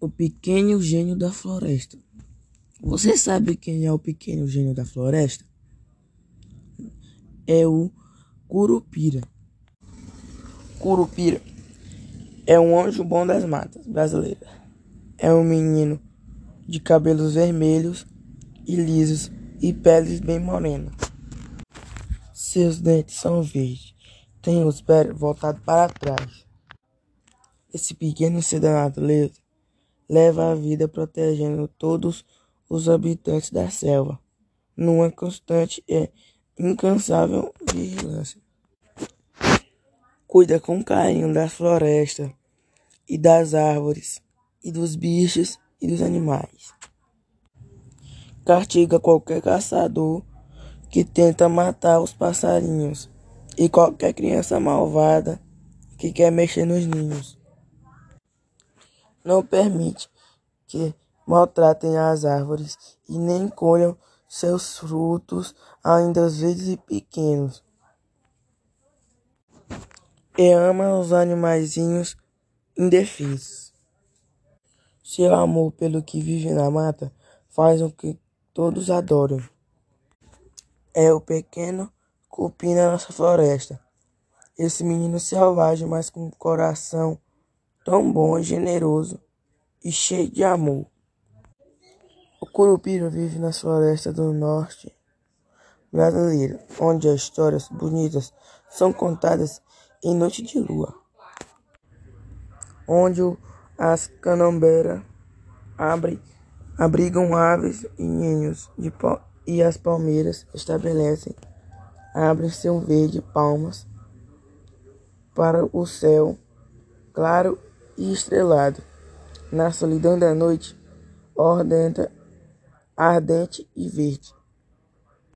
O pequeno gênio da floresta. Você sabe quem é o pequeno gênio da floresta? É o Curupira. Curupira é um anjo bom das matas brasileiras. É um menino de cabelos vermelhos e lisos e peles bem morenas. Seus dentes são verdes, tem os pés voltados para trás. Esse pequeno ser da natureza leva a vida protegendo todos os habitantes da selva, numa constante e incansável vigilância. Cuida com carinho das florestas e das árvores, e dos bichos e dos animais. Castiga qualquer caçador que tenta matar os passarinhos e qualquer criança malvada que quer mexer nos ninhos não permite que maltratem as árvores e nem colham seus frutos ainda verdes e pequenos. E ama os animaizinhos indefesos. Seu amor pelo que vive na mata faz com que todos adorem. É o pequeno cupim na nossa floresta. Esse menino selvagem, mas com coração tão bom generoso e cheio de amor. O curupira vive nas florestas do norte brasileiro, onde as histórias bonitas são contadas em noite de lua, onde as canambeiras abrem, abrigam aves e ninhos de e as palmeiras estabelecem, abrem seu verde palmas para o céu claro e estrelado, na solidão da noite, ordenta, ardente e verde.